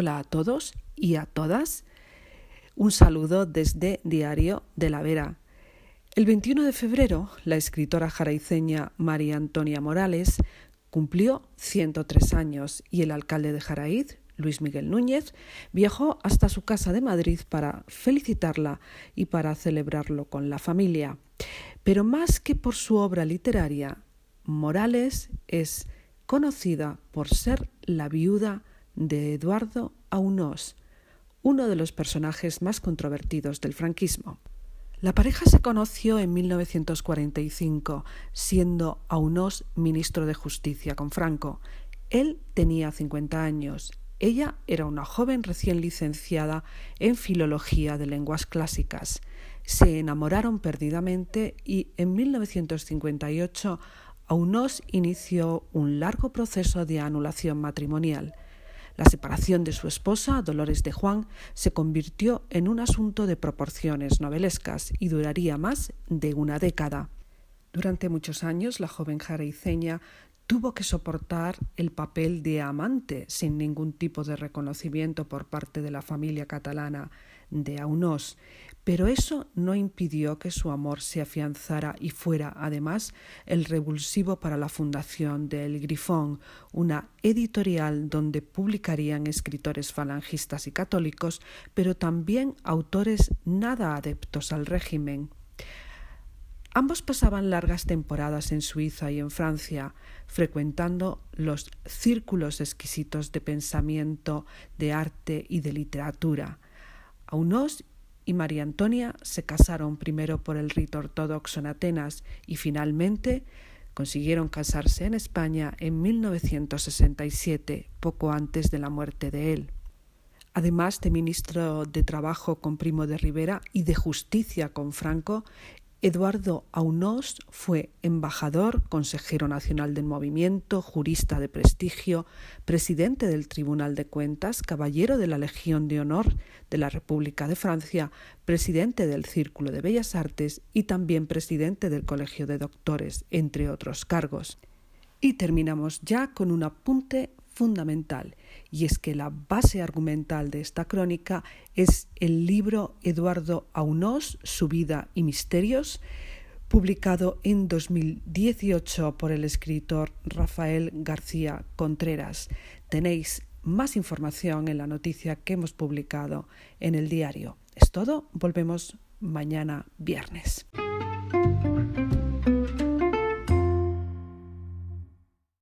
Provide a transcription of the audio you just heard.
Hola a todos y a todas. Un saludo desde Diario de la Vera. El 21 de febrero, la escritora jaraiceña María Antonia Morales cumplió 103 años y el alcalde de Jaraíz, Luis Miguel Núñez, viajó hasta su casa de Madrid para felicitarla y para celebrarlo con la familia. Pero más que por su obra literaria, Morales es conocida por ser la viuda de Eduardo Aunós, uno de los personajes más controvertidos del franquismo. La pareja se conoció en 1945, siendo Aunós ministro de Justicia con Franco. Él tenía 50 años. Ella era una joven recién licenciada en Filología de Lenguas Clásicas. Se enamoraron perdidamente y en 1958 Aunós inició un largo proceso de anulación matrimonial. La separación de su esposa, Dolores de Juan, se convirtió en un asunto de proporciones novelescas y duraría más de una década. Durante muchos años la joven jaraiceña tuvo que soportar el papel de amante sin ningún tipo de reconocimiento por parte de la familia catalana de Aunós, pero eso no impidió que su amor se afianzara y fuera, además, el revulsivo para la fundación de El Grifón, una editorial donde publicarían escritores falangistas y católicos, pero también autores nada adeptos al régimen. Ambos pasaban largas temporadas en Suiza y en Francia, frecuentando los círculos exquisitos de pensamiento, de arte y de literatura. Aunós y María Antonia se casaron primero por el rito ortodoxo en Atenas y finalmente consiguieron casarse en España en 1967, poco antes de la muerte de él. Además de ministro de Trabajo con Primo de Rivera y de Justicia con Franco, Eduardo Aunós fue embajador, consejero nacional del movimiento, jurista de prestigio, presidente del Tribunal de Cuentas, caballero de la Legión de Honor de la República de Francia, presidente del Círculo de Bellas Artes y también presidente del Colegio de Doctores, entre otros cargos. Y terminamos ya con un apunte fundamental, y es que la base argumental de esta crónica es el libro Eduardo Aunós, Su vida y misterios, publicado en 2018 por el escritor Rafael García Contreras. Tenéis más información en la noticia que hemos publicado en el diario. Es todo, volvemos mañana viernes.